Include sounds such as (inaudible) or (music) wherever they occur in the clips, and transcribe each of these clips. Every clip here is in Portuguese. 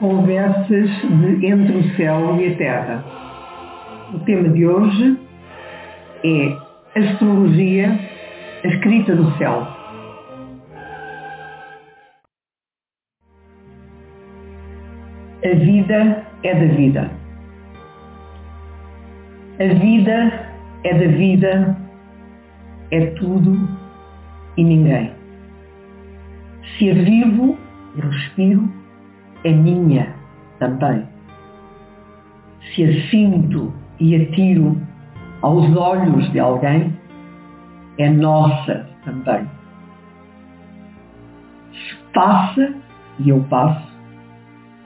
Conversas de Entre o Céu e a Terra. O tema de hoje é Astrologia, a escrita do céu. A vida é da vida. A vida é da vida, é tudo e ninguém. Se a vivo respiro, é minha também. Se a sinto e atiro aos olhos de alguém, é nossa também. Se passa e eu passo,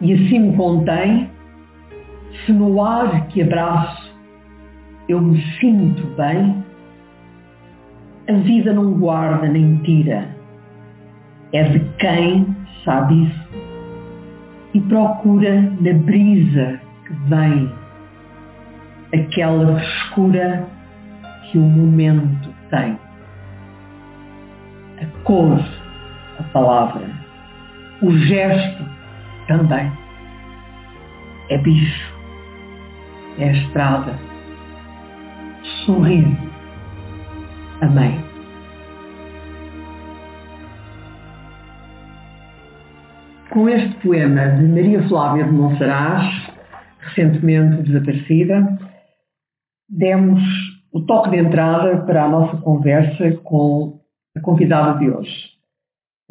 e assim me contém, se no ar que abraço eu me sinto bem, a vida não guarda nem tira. É de quem sabe isso e procura na brisa que vem aquela frescura que o momento tem. A cor, a palavra, o gesto também. É bicho, é estrada, sorriso, amém. Com este poema de Maria Flávia de Monsaraz, recentemente desaparecida, demos o toque de entrada para a nossa conversa com a convidada de hoje,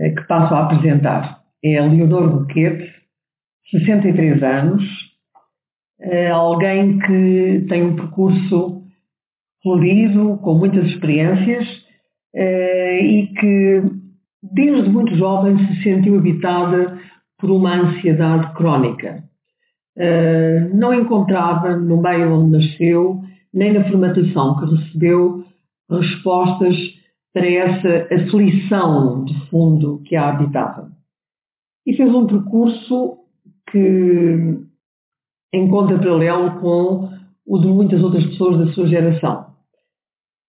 eh, que passo a apresentar. É Leonor Boquete, 63 anos, eh, alguém que tem um percurso florido, com muitas experiências eh, e que desde muito jovem se sentiu habitada por uma ansiedade crónica. Uh, não encontrava no meio onde nasceu, nem na formatação que recebeu, respostas para essa aflição de fundo que a habitava. E fez um percurso que encontra paralelo com o de muitas outras pessoas da sua geração.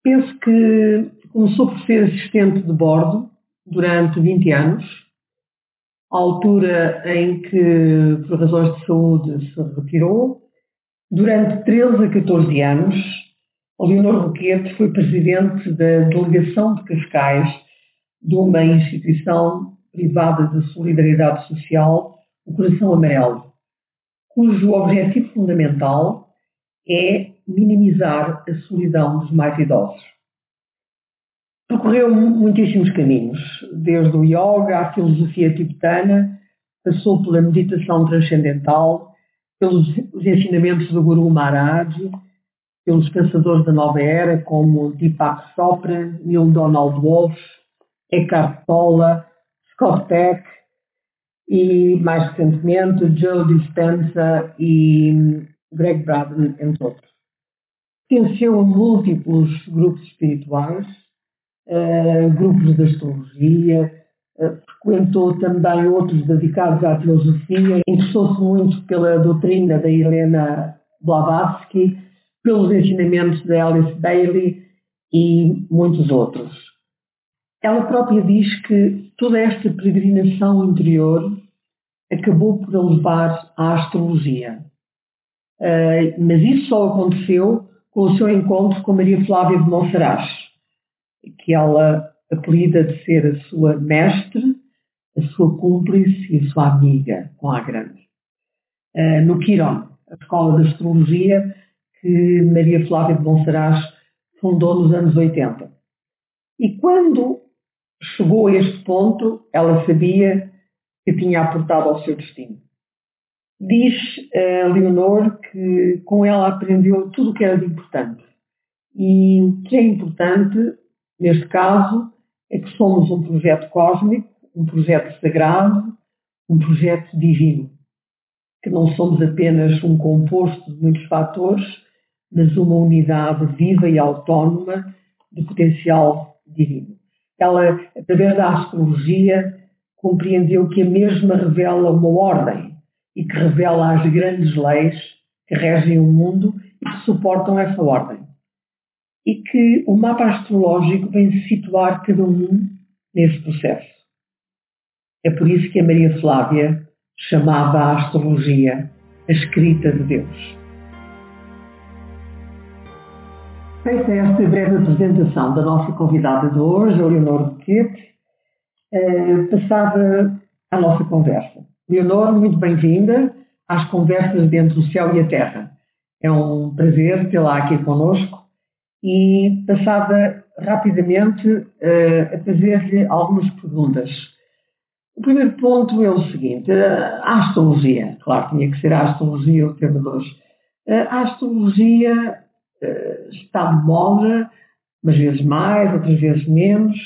Penso que começou por ser assistente de bordo durante 20 anos, à altura em que, por razões de saúde, se retirou. Durante 13 a 14 anos, Leonor Roquete foi presidente da Delegação de Cascais de uma instituição privada de solidariedade social, o Coração Amarelo, cujo objetivo fundamental é minimizar a solidão dos mais idosos. Percorreu muitíssimos caminhos, desde o yoga à filosofia tibetana, passou pela meditação transcendental, pelos ensinamentos do Guru Maharaj, pelos pensadores da nova era como Deepak Chopra, Neil Donald Walsh, Eckhart Tolle, Scott Peck e, mais recentemente, Joe Dispenza e Greg Braden, entre outros. Pertenceu múltiplos grupos espirituais, uh, grupos de astrologia, uh, frequentou também outros dedicados à filosofia, interessou-se muito pela doutrina da Helena Blavatsky, pelos ensinamentos de Alice Bailey e muitos outros. Ela própria diz que toda esta peregrinação interior acabou por levar à astrologia. Uh, mas isso só aconteceu com o seu encontro com Maria Flávia de Monsaraz que ela apelida de ser a sua mestre, a sua cúmplice e a sua amiga, com a grande. Uh, no Quiron, a escola de astrologia que Maria Flávia de Monsaraz fundou nos anos 80. E quando chegou a este ponto, ela sabia que tinha aportado ao seu destino. Diz a uh, Leonor que com ela aprendeu tudo o que era de importante. E o que é importante Neste caso, é que somos um projeto cósmico, um projeto sagrado, um projeto divino. Que não somos apenas um composto de muitos fatores, mas uma unidade viva e autónoma de potencial divino. Ela, através da astrologia, compreendeu que a mesma revela uma ordem e que revela as grandes leis que regem o mundo e que suportam essa ordem e que o mapa astrológico vem situar cada um nesse processo. É por isso que a Maria Flávia chamava a astrologia a escrita de Deus. Feita esta breve apresentação da nossa convidada de hoje, a Leonor Duquete, eh, passava a nossa conversa. Leonor, muito bem-vinda às conversas entre o céu e a terra. É um prazer tê-la aqui conosco e passava rapidamente uh, a fazer-lhe algumas perguntas. O primeiro ponto é o seguinte, a astrologia, claro, tinha que ser a astrologia o tema de hoje. A astrologia uh, está de moda, umas vezes mais, outras vezes menos,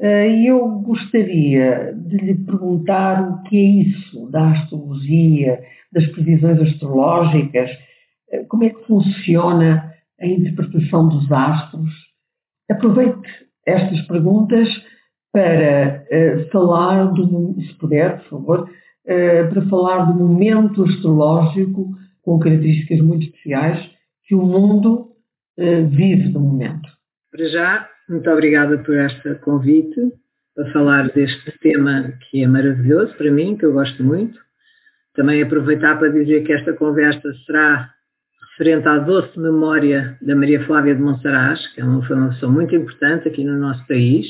uh, e eu gostaria de lhe perguntar o que é isso da astrologia, das previsões astrológicas, como é que funciona a interpretação dos astros. Aproveite estas perguntas para uh, falar, do, se puder, por favor, uh, para falar do momento astrológico com características muito especiais que o mundo uh, vive no momento. Para já, muito obrigada por este convite para falar deste tema que é maravilhoso para mim, que eu gosto muito. Também aproveitar para dizer que esta conversa será referente à doce memória da Maria Flávia de Monsaraz, que é foi uma pessoa muito importante aqui no nosso país.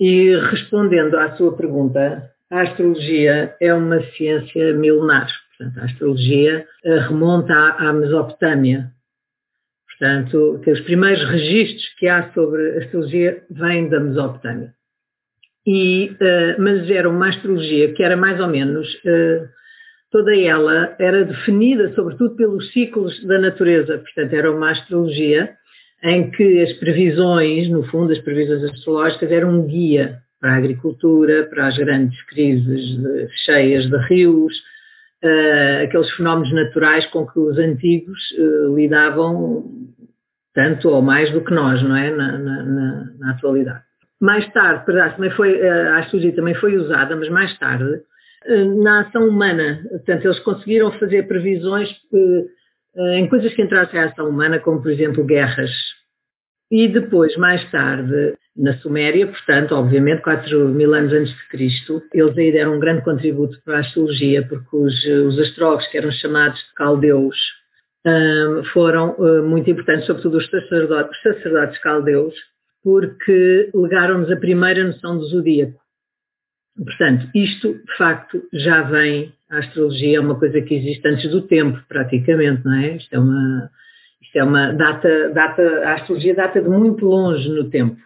E respondendo à sua pergunta, a astrologia é uma ciência milenar. Portanto, a astrologia eh, remonta à, Mesopotâmia. Portanto, que os primeiros registros que há sobre a astrologia vêm da Mesopotâmia. E, uh, mas era uma astrologia que era mais ou menos uh, toda ela era definida sobretudo pelos ciclos da natureza, portanto era uma astrologia em que as previsões, no fundo as previsões astrológicas eram um guia para a agricultura, para as grandes crises de, cheias de rios, uh, aqueles fenómenos naturais com que os antigos uh, lidavam tanto ou mais do que nós, não é, na, na, na, atualidade. Mais tarde, também foi, eh, a astrologia também foi usada, mas mais tarde na ação humana. Portanto, eles conseguiram fazer previsões eh, eh, em coisas que entrassem à ação humana, como por exemplo guerras. E depois, mais tarde, na Suméria, portanto, obviamente, 4 mil anos antes de Cristo, eles aí deram um grande contributo para a astrologia, porque os, os astrólogos, que eram chamados de caldeus, foram muito importantes, sobretudo os sacerdotes, os sacerdotes caldeus, porque legaram-nos a primeira noção do zodíaco. Portanto, isto de facto já vem, a astrologia é uma coisa que existe antes do tempo, praticamente, não é? Isto é uma, isto é uma data, data, a astrologia data de muito longe no tempo.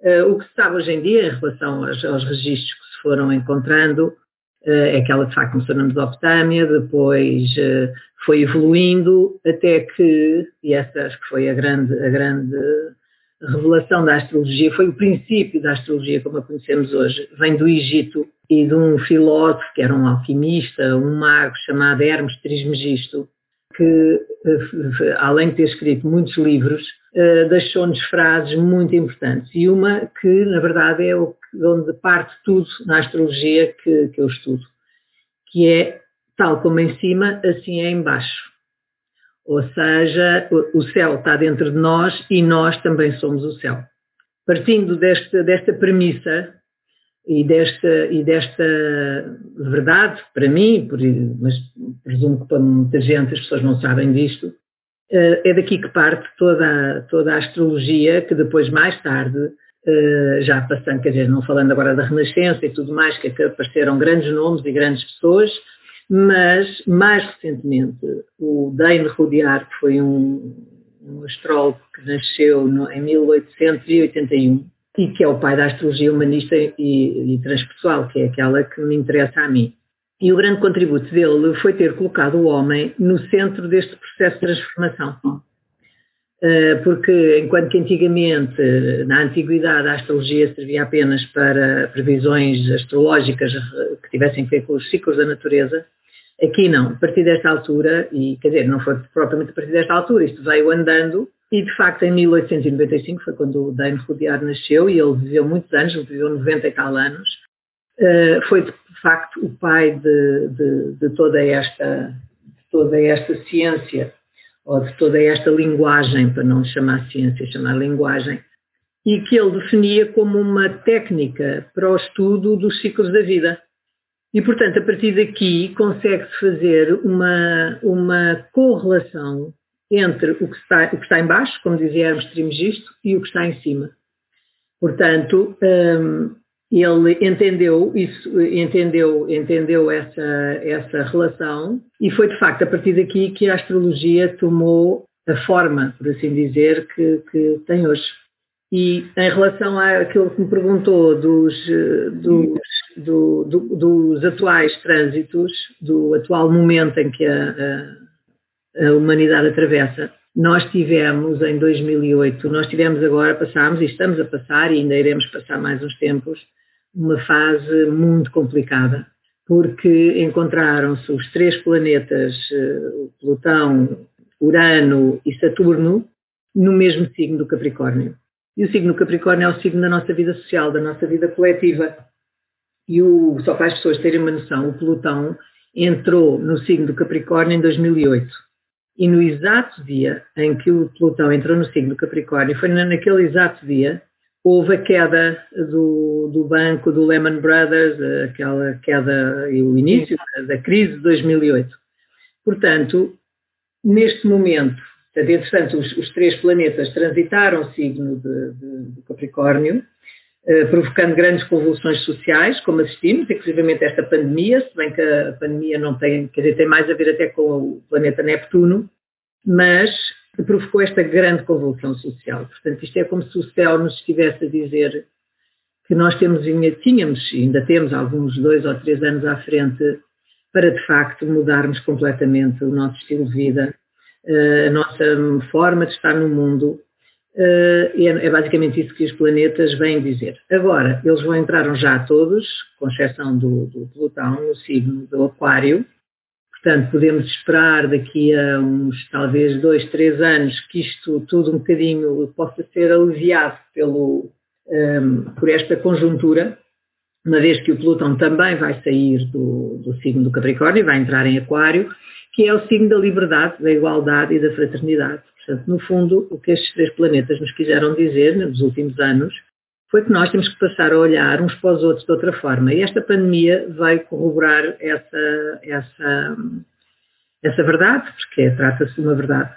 Uh, o que se sabe hoje em dia em relação aos, aos registros que se foram encontrando uh, é que ela de facto começou na Mesopotâmia, depois uh, foi evoluindo até que, e essa acho que foi a grande, a grande revelação da astrologia, foi o princípio da astrologia como a conhecemos hoje, vem do Egito e de um filósofo que era um alquimista, um mago chamado Hermes Trismegisto, que eh, além de ter escrito muitos livros, eh, deixou-nos frases muito importantes. E uma que, na verdade, é onde parte tudo na astrologia que, que eu estudo, que é tal como em cima, assim é embaixo. Ou seja, o céu está dentro de nós e nós também somos o céu. Partindo desta, desta premissa e desta, e desta verdade, para mim, mas presumo que para muita gente as pessoas não sabem disto, eh, é daqui que parte toda, toda a astrologia que depois, mais tarde, eh, já passando, quer dizer, não falando agora da Renascença e tudo mais, que apareceram grandes nomes e grandes pessoas, mas, mais recentemente, o Dane Rudyard, que foi um, um astrólogo que nasceu no, em 1881 e que é o pai da astrologia humanista e, e transpessoal, que é aquela que me interessa a mim. E o grande contributo dele foi ter colocado o homem no centro deste processo de transformação. Eh, porque enquanto que antigamente, na antiguidade, a astrologia servia apenas para previsões astrológicas que tivessem a ver com os ciclos da natureza, Aqui não, a partir desta altura, e quer dizer, não foi propriamente a partir desta altura, isto veio andando, e de facto em 1895 foi quando o Dane Rudyard nasceu, e ele viveu muitos anos, ele viveu 90 e tal anos, uh, foi de facto o pai de, de, de, toda esta, de toda esta ciência, ou de toda esta linguagem, para não chamar ciência, chamar linguagem, e que ele definia como uma técnica para o estudo dos ciclos da vida. E, portanto, a partir daqui consegue-se fazer uma, uma correlação entre o que, está, o que está em baixo, como dizia Hermes Trismegisto, e o que está em cima. Portanto, um, ele entendeu isso, entendeu, entendeu essa, essa relação e foi de facto a partir daqui que a astrologia tomou a forma, por assim dizer, que, que tem hoje. E em relação àquilo que me perguntou dos, dos, do, do, dos atuais trânsitos, do atual momento em que a, a, a, humanidade atravessa, nós tivemos em 2008, nós tivemos agora, passámos e estamos a passar e ainda iremos passar mais uns tempos, uma fase muito complicada, porque encontraram-se os três planetas, eh, Plutão, Urano e Saturno, no mesmo signo do Capricórnio. E o signo Capricórnio é o signo da nossa vida social, da nossa vida coletiva. E o, só para as pessoas terem uma noção, o Plutão entrou no signo do Capricórnio em 2008. E no exato dia em que o Plutão entrou no signo do Capricórnio, foi naquele exato dia houve a queda do, do banco do Lehman Brothers, aquela queda e o início da, da crise de 2008. Portanto, neste momento, entretanto, os, os, três planetas transitaram o signo de Capricórnio, provocando grandes convulsões sociais, como assistimos, inclusive esta pandemia, se bem que a pandemia não tem, quer dizer, tem mais a ver até com o planeta Neptuno, mas provocou esta grande convulsão social. Portanto, isto é como se o céu nos estivesse a dizer que nós temos, tínhamos, ainda temos alguns dois ou três anos à frente, para de facto mudarmos completamente o nosso estilo de vida, eh, a nossa forma de estar no mundo. Eh, é basicamente isso que os planetas vêm dizer. Agora, eles vão entraram já todos, com exceção do, do Plutão, no signo do Aquário, Portanto, podemos esperar daqui a uns, talvez, dois, três anos, que isto tudo um bocadinho possa ser aliviado pelo, um, por esta conjuntura, uma vez que o Plutão também vai sair do, do signo do Capricórnio vai entrar em Aquário, que é o signo da liberdade, da igualdade e da fraternidade. Portanto, no fundo, o que estes três planetas nos quiseram dizer nos últimos anos foi que nós temos que passar a olhar uns para os outros de outra forma. E esta pandemia vai corroborar essa, essa, essa verdade, porque trata-se de uma verdade.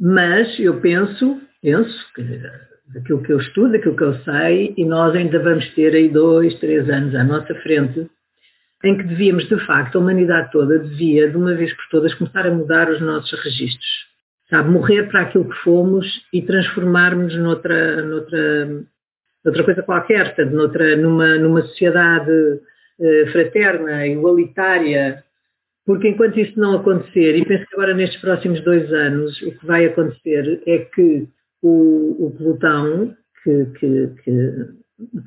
Mas eu penso, penso, daquilo que eu estudo, daquilo que eu sei, e nós ainda vamos ter aí dois, três anos à nossa frente, em que devíamos, de facto, a humanidade toda devia, de uma vez por todas, começar a mudar os nossos registros. Sabe, morrer para aquilo que fomos e transformarmos noutra, noutra outra coisa qualquer, portanto, noutra, numa, numa sociedade uh, fraterna, igualitária, porque enquanto isso não acontecer, e penso que agora nestes próximos dois anos o que vai acontecer é que o, o Plutão, que, que, que,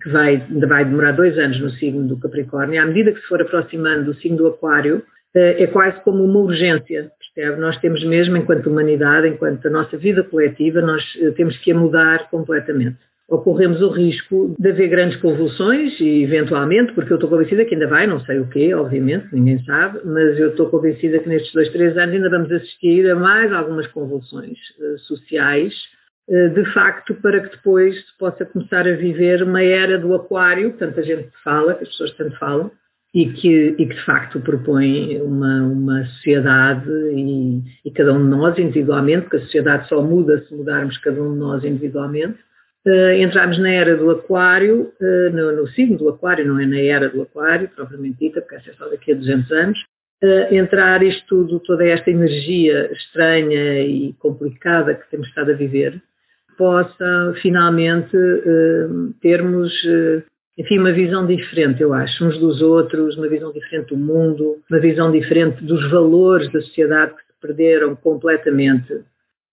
que vai, ainda vai demorar dois anos no signo do Capricórnio, à medida que se for aproximando do signo do Aquário, eh, é quase como uma urgência, percebe? Nós temos mesmo, enquanto humanidade, enquanto a nossa vida coletiva, nós eh, temos que a mudar completamente ocorremos o risco de haver grandes convulsões e eventualmente, porque eu estou convencida que ainda vai, não sei o quê, obviamente, ninguém sabe, mas eu estou convencida que nestes dois, três anos ainda vamos assistir a mais algumas convulsões uh, sociais, de facto, para que depois se possa começar a viver uma era do aquário, que tanta gente fala, que as pessoas tanto falam, e que, e que de facto propõe uma, uma sociedade e, e cada um de nós individualmente, porque a sociedade só muda se mudarmos cada um de nós individualmente, Uh, entramos na era do aquário, uh, no, no, signo do aquário, não é na era do aquário, propriamente dita, porque essa é só daqui a 200 anos. Uh, entrar isto tudo, toda esta energia estranha e complicada que temos estado a viver, possa finalmente termos, enfim, uma visão diferente, eu acho, uns dos outros, uma visão diferente do mundo, uma visão diferente dos valores da sociedade que se perderam completamente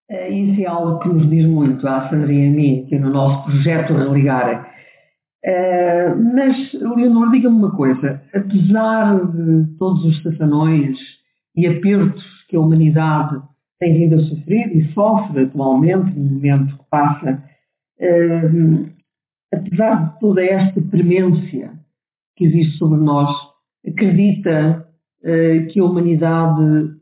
é, isso é algo que nos diz muito à Sandra e a mim, aqui no nosso projeto Religar. É, mas, Leonor, diga-me uma coisa. Apesar de todos os safanões e apertos que a humanidade tem vindo a sofrer e sofre atualmente, no momento que passa, é, apesar de toda esta premência que existe sobre nós, acredita que a humanidade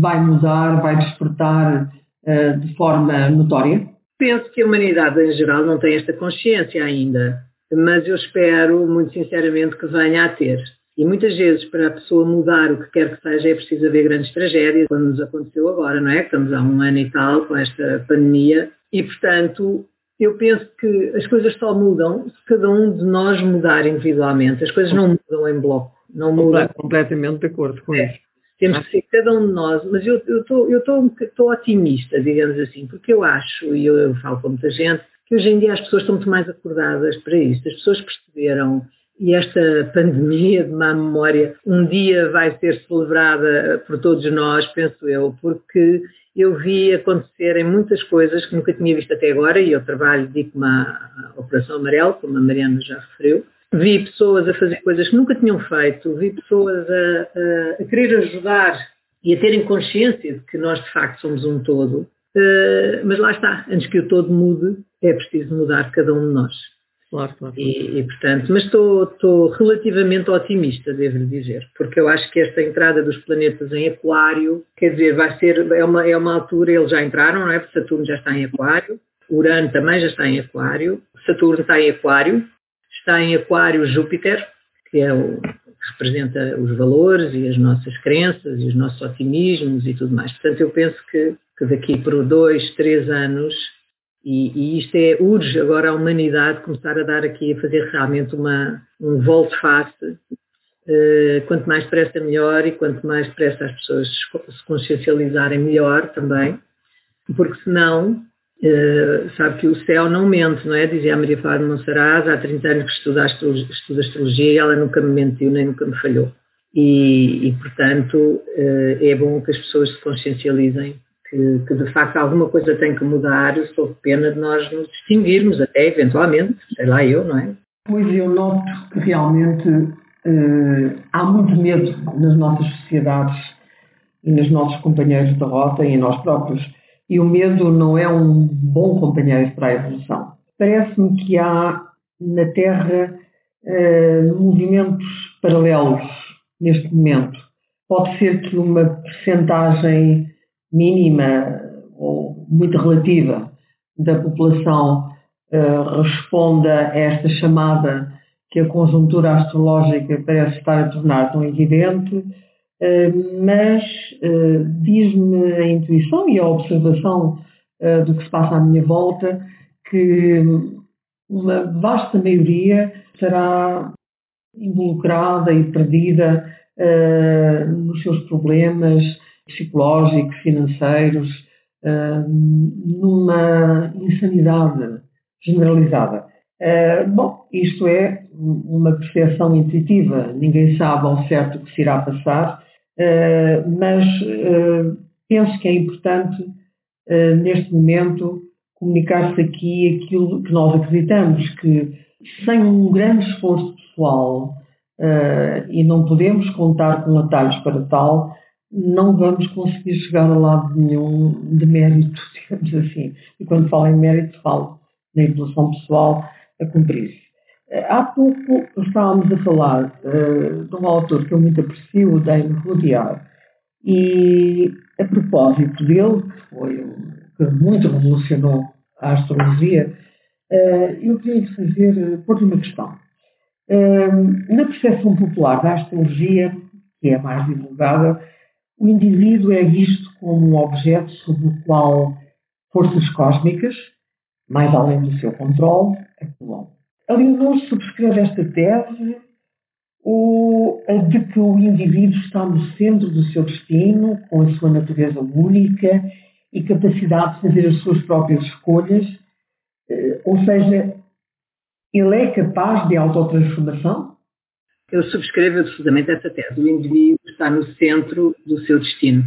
vai mudar, vai despertar eh, de forma notória? Penso que a humanidade em geral não tem esta consciência ainda, mas eu espero muito sinceramente que venha a ter. E muitas vezes, para a pessoa mudar o que quer que seja, é preciso haver grandes tragédias, como nos aconteceu agora, não é? Estamos há um ano e tal com esta pandemia. E, portanto, eu penso que as coisas só mudam se cada um de nós mudar individualmente. As coisas não mudam em bloco. Não mudam. Completamente de acordo com é. isso. Temos que ser cada um de nós, mas eu estou otimista, digamos assim, porque eu acho, e eu, eu falo com muita gente, que hoje em dia as pessoas estão muito mais acordadas para isso. As pessoas perceberam e esta pandemia de má memória um dia vai ser celebrada por todos nós, penso eu, porque eu vi acontecerem muitas coisas que nunca tinha visto até agora, e eu trabalho, digo-me à Operação Amarelo, como a Mariana já referiu. Vi pessoas a fazer coisas que nunca tinham feito, vi pessoas a, a, a querer ajudar e a terem consciência de que nós de facto somos um todo. Uh, mas lá está, antes que o todo mude, é preciso mudar cada um de nós. Claro, claro. E, e, portanto, mas estou, estou relativamente otimista, devo dizer, porque eu acho que esta entrada dos planetas em aquário, quer dizer, vai ser, é uma, é uma altura, eles já entraram, não é? Porque Saturno já está em aquário, Urano também já está em aquário, Saturno está em aquário, está em aquário Júpiter, que é o representa os valores e as nossas crenças e os nossos otimismos e tudo mais. Portanto, eu penso que, que daqui por dois, três anos e, e, isto é, urge agora a humanidade começar a dar aqui, a fazer realmente uma, um volte-face. Uh, quanto mais depressa melhor e quanto mais depressa as pessoas se consciencializarem melhor também, porque senão, uh, sabe que o céu não mente, não é? Dizia a Maria Flávia Monsaraz, há 30 anos que estuda estuda astrologia e ela nunca me mentiu nem nunca me falhou. E, e portanto, uh, é bom que as pessoas se consciencializem que, de facto alguma coisa tem que mudar sob pena de nós nos distinguirmos até eventualmente, sei lá eu, não é? Pois eu noto que realmente uh, há muito medo nas nossas sociedades e nos nossos companheiros de rota e em nós próprios. E o medo não é um bom companheiro para a evolução. Parece-me que há na Terra uh, movimentos paralelos neste momento. Pode ser que uma percentagem mínima ou muito relativa da população uh, responda a esta chamada que a conjuntura astrológica parece estar a tornar tão evidente, uh, mas uh, diz-me a intuição e a observação do que se passa à minha volta que uma vasta maioria será involucrada e perdida nos seus problemas, psicológicos, financeiros, numa insanidade generalizada. Ah, bom, isto é uma percepção intuitiva, ninguém sabe ao certo o que se irá passar, ah, mas ah, penso que é importante, neste momento, comunicar-se aqui aquilo que nós acreditamos, que sem um grande esforço pessoal, e não podemos contar com atalhos para tal, não vamos conseguir chegar a lado nenhum de mérito, (laughs) digamos assim. E quando falo em mérito, falo na evolução pessoal a cumprir-se. Eh, há pouco estávamos a falar uh, de um autor que eu muito aprecio, o Dane Rudyard, e a propósito dele, que foi que muito revolucionou a astrologia, uh, eu queria fazer, pôr-lhe uma questão. Uh, na percepção popular da astrologia, que é a mais divulgada, o indivíduo é visto como um objeto sobre o qual forças cósmicas, mais além do seu controle, atuam. Alienor subscreve esta tese ou a de que o indivíduo está no centro do seu destino, com a sua natureza única e capacidade de fazer as suas próprias escolhas, eh, ou seja, ele é capaz de autotransformação? Eu subscrevo absolutamente essa tese. O indivíduo está no centro do seu destino.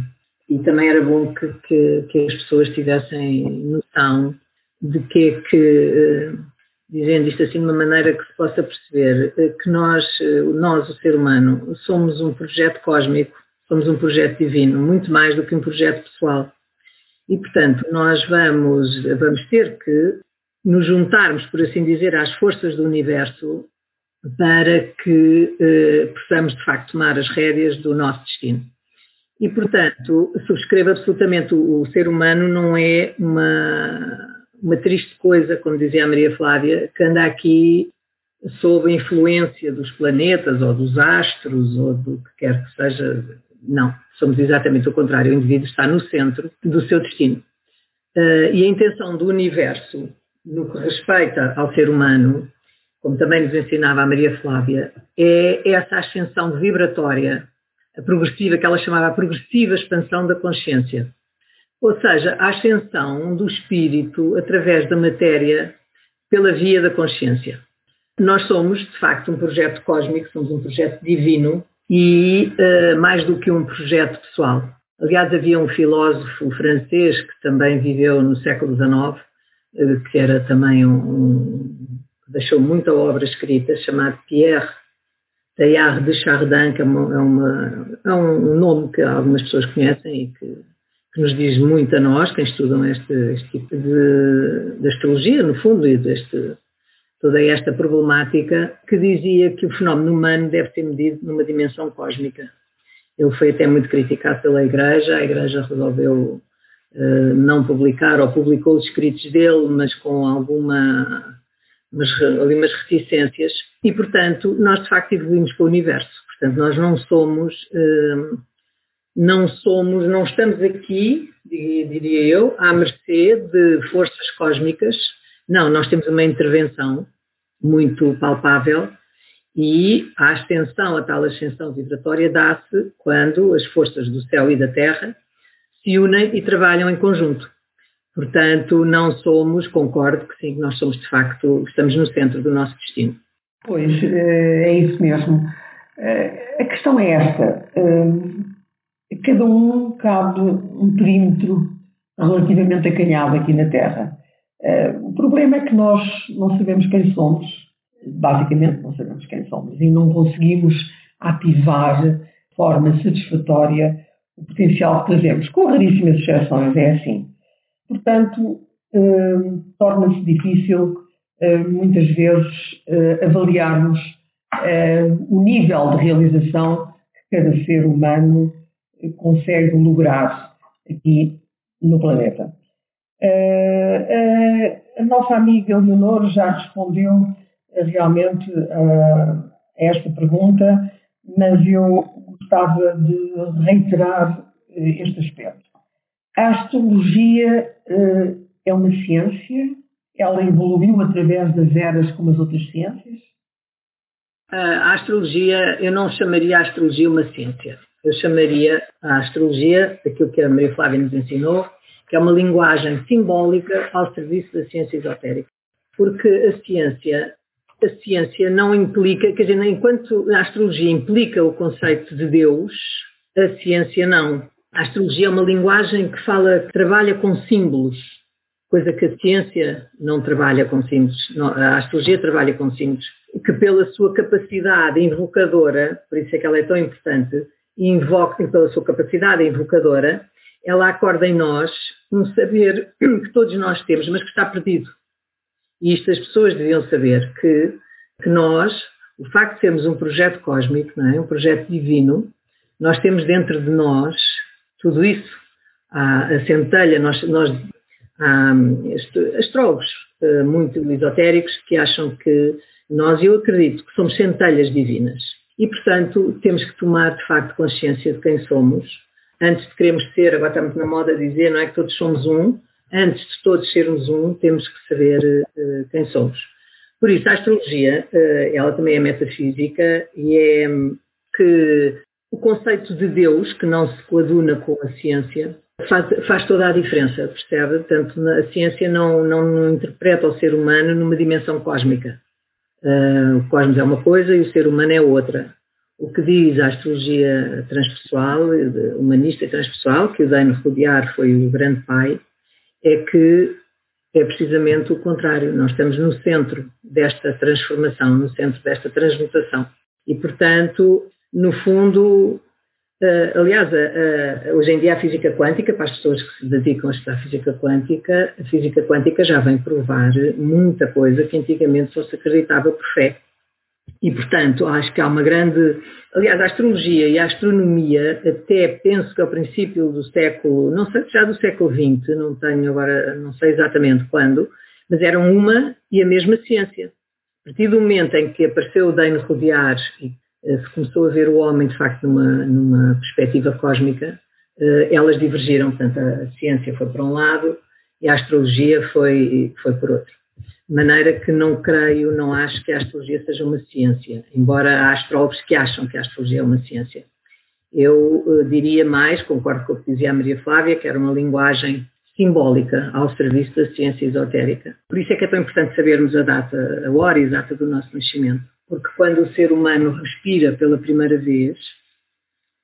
E também era bom que, que, que as pessoas tivessem noção de que é que, eh, dizendo isto assim de uma maneira que se possa perceber, eh, que nós, eh, nós, o ser humano, somos um projeto cósmico, somos um projeto divino, muito mais do que um projeto pessoal. E, portanto, nós vamos, vamos ter que nos juntarmos, por assim dizer, às forças do universo para que eh, possamos, de facto, tomar as rédeas do nosso destino. E, portanto, subscrevo absolutamente, o, o ser humano não é uma, uma triste coisa, como dizia a Maria Flávia, que anda aqui sob a influência dos planetas ou dos astros ou do que quer que seja. Não, somos exatamente o contrário. O indivíduo está no centro do seu destino. Uh, e a intenção do universo, no que respeita ao ser humano, como também nos ensinava a Maria Flávia, é essa ascensão vibratória, a progressiva, que ela chamava a progressiva expansão da consciência. Ou seja, a ascensão do espírito através da matéria pela via da consciência. Nós somos, de facto, um projeto cósmico, somos um projeto divino e uh, mais do que um projeto pessoal. Aliás, havia um filósofo francês que também viveu no século XIX, eh, que era também um, deixou muita obra escrita, chamado Pierre Teilhard de Chardin, que é, é, uma, é um nome que algumas pessoas conhecem e que que nos diz muito a nós, quem estudam este, este tipo de, de, astrologia, no fundo, e deste, toda esta problemática, que dizia que o fenómeno humano deve ser medido numa dimensão cósmica. Ele foi até muito criticado pela Igreja, a Igreja resolveu uh, não publicar, ou publicou os escritos dele, mas com alguma, mas, ali umas reticências, e portanto nós de facto evoluímos para o universo. Portanto, nós não somos... Uh, não somos, não estamos aqui, diria eu, à mercê de forças cósmicas. Não, nós temos uma intervenção muito palpável e a ascensão, a tal ascensão vibratória dá-se quando as forças do céu e da terra se unem e trabalham em conjunto. Portanto, não somos, concordo que sim, nós somos de facto, estamos no centro do nosso destino. Pois, eh, é isso mesmo. Eh, a questão é esta. Eh, cada um cabe um perímetro relativamente acanhado aqui na Terra. O problema é que nós não sabemos quem somos, basicamente não sabemos quem somos, e não conseguimos ativar de forma satisfatória o potencial que trazemos, com raríssimas exceções, é assim. Portanto, uh, torna-se difícil uh, muitas vezes avaliarmos o nível de realização que cada ser humano consegue lograr aqui no planeta. A nossa amiga Leonor já respondeu realmente a esta pergunta, mas eu gostava de reiterar este aspecto. A astrologia uh, é uma ciência, ela evoluiu através das eras como as outras ciências? A astrologia, eu não chamaria a astrologia uma ciência eu chamaria a astrologia, aquilo que a Maria Flávia nos ensinou, que é uma linguagem simbólica ao serviço da ciência esotérica. Porque a ciência, a ciência não implica, quer dizer, enquanto a astrologia implica o conceito de Deus, a ciência não. A astrologia é uma linguagem que fala, que trabalha com símbolos, coisa que a ciência não trabalha com símbolos. A astrologia trabalha com símbolos, que pela sua capacidade invocadora, por isso é que ela é tão importante, e invoca, pela sua capacidade invocadora, ela acorda em nós um saber que todos nós temos, mas que está perdido. E isto as pessoas deviam saber, que, que nós, o facto de sermos um projeto cósmico, é? um projeto divino, nós temos dentro de nós tudo isso. A centelha, nós, nós há astrólogos eh, muito esotéricos que acham que nós, eu acredito, que somos centelhas divinas. E, portanto, temos que tomar, de facto, consciência de quem somos. Antes de queremos ser, agora estamos na moda dizer, não é que todos somos um. Antes de todos sermos um, temos que saber uh, quem somos. Por isso, a astrologia, uh, ela também é metafísica e é um, que o conceito de Deus, que não se coaduna com a ciência, faz, faz toda a diferença, percebe? Portanto, a ciência não, não interpreta o ser humano numa dimensão cósmica. Uh, o cosmos é uma coisa e o ser humano é outra. O que diz a astrologia transpessoal, humanista transpessoal, que o Dano Rudiar foi o grande pai, é que é precisamente o contrário. Nós estamos no centro desta transformação, no centro desta transmutação. E, portanto, no fundo, Uh, aliás, uh, hoje em dia a física quântica, para as pessoas que se dedicam a estudar física quântica, a física quântica já vem provar muita coisa que antigamente só se acreditava por fé. E, portanto, acho que há uma grande. Aliás, a astrologia e a astronomia, até penso que ao princípio do século, não sei, já do século XX, não tenho agora, não sei exatamente quando, mas eram uma e a mesma ciência. partir do momento em que apareceu o Dane Rodear e se começou a ver o homem, de facto, numa, numa perspectiva cósmica, eh, elas divergiram. Portanto, a ciência foi para um lado e a astrologia foi, foi por outro. De maneira que não creio, não acho que a astrologia seja uma ciência, embora há astrólogos que acham que a astrologia é uma ciência. Eu uh, diria mais, concordo com o que dizia a Maria Flávia, que era uma linguagem simbólica ao serviço da ciência esotérica. Por isso é que é tão importante sabermos a data, a hora exata do nosso nascimento. Porque quando o ser humano respira pela primeira vez,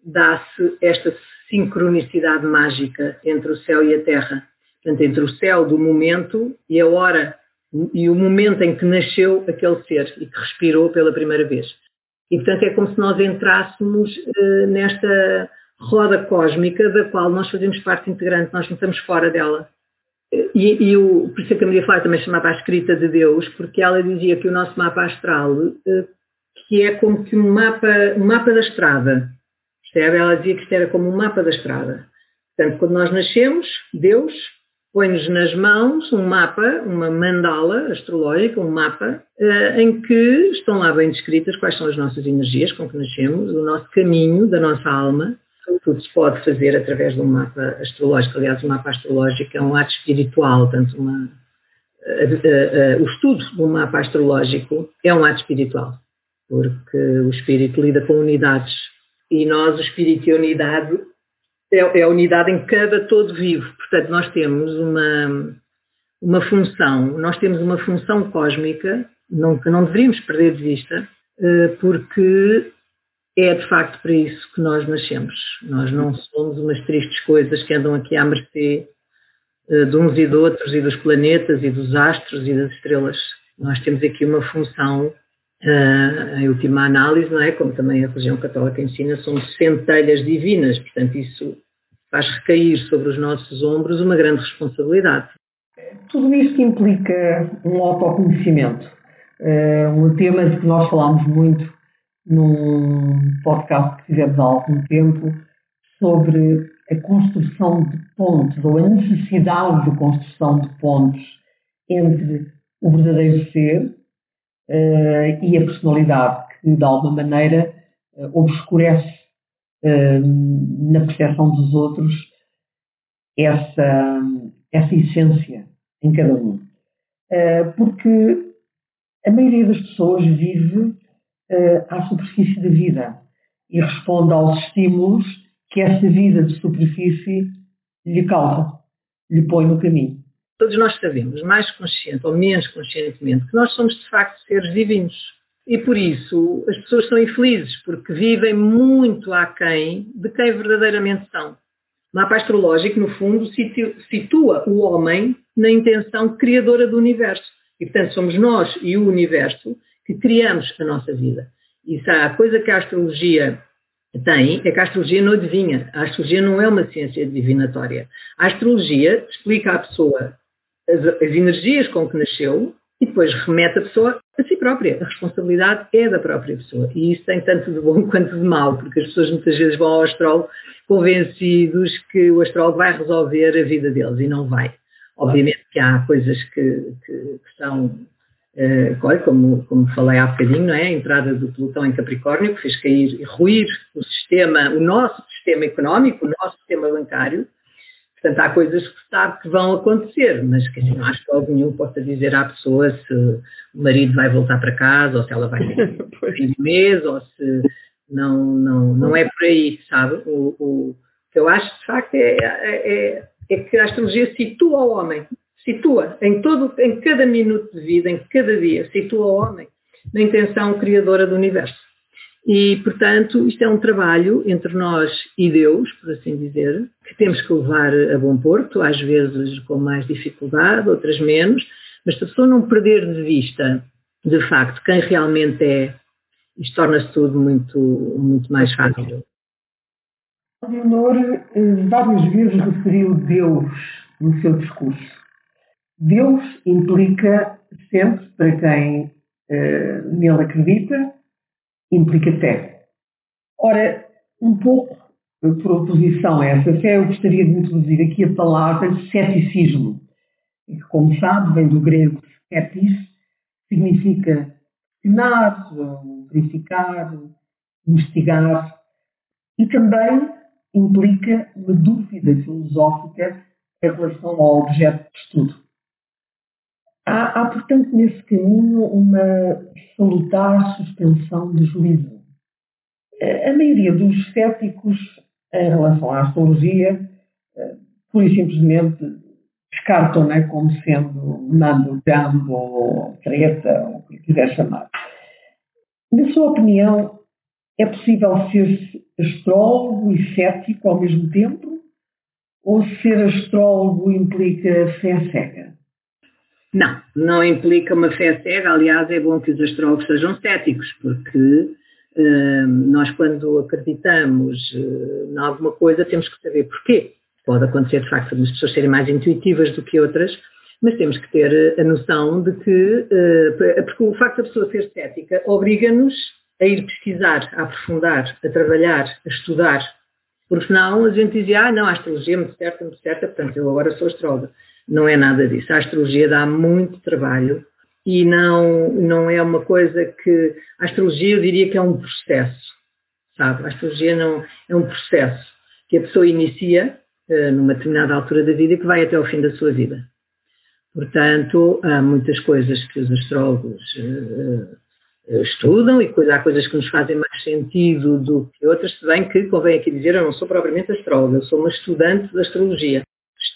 dá-se esta sincronicidade mágica entre o céu e a terra. Portanto, entre o céu do momento e a hora e o momento em que nasceu aquele ser e que respirou pela primeira vez. E, portanto, é como se nós entrássemos uh, nesta roda cósmica da qual nós fazemos parte integrante, nós não estamos fora dela. E, e o, por isso é que a Maria Flávia também chamava a escrita de Deus, porque ela dizia que o nosso mapa astral, uh, que é como que um mapa, um mapa da estrada, percebe? Ela dizia que isto era como um mapa da estrada. Portanto, quando nós nascemos, Deus põe-nos nas mãos um mapa, uma mandala astrológica, um mapa, uh, em que estão lá bem descritas quais são as nossas energias com que nascemos, o nosso caminho da nossa alma. Tudo se pode fazer através de um mapa astrológico. Aliás, o mapa astrológico é um ato espiritual, tanto uma, uh, uh, o estudo do mapa astrológico é um ato espiritual, porque o espírito lida com unidades. E nós, o espírito e a unidade, é, é a unidade em cada todo vivo. Portanto, nós temos uma, uma função, nós temos uma função cósmica que não deveríamos perder de vista, eh, porque é de facto para isso que nós nascemos. Nós não somos umas tristes coisas que andam aqui à mercê eh, de uns e de outros e dos planetas e dos astros e das estrelas. Nós temos aqui uma função, uh, em última análise, não é? Como também a religião católica ensina, somos centelhas divinas, portanto isso faz recair sobre os nossos ombros uma grande responsabilidade. Tudo isto implica um autoconhecimento, uh, um tema de que nós falámos muito num podcast que fizemos há algum tempo sobre a construção de pontes ou a necessidade de construção de pontes entre o verdadeiro ser uh, e a personalidade que de alguma maneira uh, obscurece na percepção dos outros essa, essa essência em cada um. Uh, porque a maioria das pessoas vive uh, à superfície da vida e responde aos estímulos que essa vida de superfície lhe causa, lhe põe no caminho. Todos nós sabemos, mais consciente ou menos conscientemente, que nós somos de facto seres divinos e por isso as pessoas são infelizes, porque vivem muito aquém de quem verdadeiramente são. O mapa astrológico, no fundo, situa o homem na intenção criadora do universo. E, portanto, somos nós e o universo que criamos a nossa vida. E se há coisa que a astrologia tem, é que a astrologia não adivinha. A astrologia não é uma ciência divinatória. A astrologia explica à pessoa as, as energias com que nasceu e depois remete a pessoa a si própria. A responsabilidade é da própria pessoa. E isso tem tanto de bom quanto de mal, porque as pessoas muitas vezes vão ao astrólogo convencidos que o astrólogo vai resolver a vida deles e não vai. Obviamente que há coisas que, que, que são, uh, como, como falei há bocadinho, não é? a entrada do Plutão em Capricórnio, que fez cair e ruir o sistema, o nosso sistema económico, o nosso sistema bancário, Portanto, há coisas que se sabe que vão acontecer, mas que não acho que algo nenhum possa dizer à pessoa se o marido vai voltar para casa, ou se ela vai ter (laughs) fim de mês, ou se não, não, não é por aí, sabe? O, o que eu acho, de facto, é, é, é que a astrologia situa o homem, situa em, todo, em cada minuto de vida, em cada dia, situa o homem na intenção criadora do universo. E, portanto, isto é um trabalho entre nós e Deus, por assim dizer, que temos que levar a bom porto, às vezes com mais dificuldade, outras menos, mas se a pessoa não perder de vista, de facto, quem realmente é, isto torna-se tudo muito, muito mais fácil. Leonor eh, várias vezes referiu Deus no seu discurso. Deus implica sempre, para quem uh, nele acredita, implica fé. Ora, um pouco por oposição a essa fé, eu gostaria de introduzir aqui a palavra ceticismo, que, como sabe, vem do grego cetis, significa questionar, verificar, investigar. E também implica uma dúvida filosófica em relação ao objeto de estudo. Há, há, portanto, nesse caminho uma salutar suspensão de juízo. A maioria dos céticos em relação à astrologia, eh, pura e simplesmente descartam né, como sendo mando gambo ou treta, ou o que quiser chamar. Na sua opinião, é possível ser astrólogo e cético ao mesmo tempo? Ou ser astrólogo implica fé cega? Não, não implica uma fé cega. Aliás, é bom que os astrólogos sejam céticos, porque uh, nós, quando acreditamos uh, em alguma coisa, temos que saber porquê. Pode acontecer, de facto, as pessoas serem mais intuitivas do que outras, mas temos que ter a noção de que, uh, porque o facto da pessoa ser cética obriga-nos a ir pesquisar, a aprofundar, a trabalhar, a estudar. Porque senão a gente dizia, ah, não, a astrologia é muito certa, muito certa, portanto eu agora sou astróloga. Não é nada disso. A astrologia dá muito trabalho e não, não é uma coisa que. A astrologia eu diria que é um processo, sabe? A astrologia não, é um processo que a pessoa inicia uh, numa determinada altura da vida e que vai até ao fim da sua vida. Portanto, há muitas coisas que os astrólogos uh, estudam e há coisas que nos fazem mais sentido do que outras, se bem que convém aqui dizer, eu não sou propriamente astróloga, eu sou uma estudante de astrologia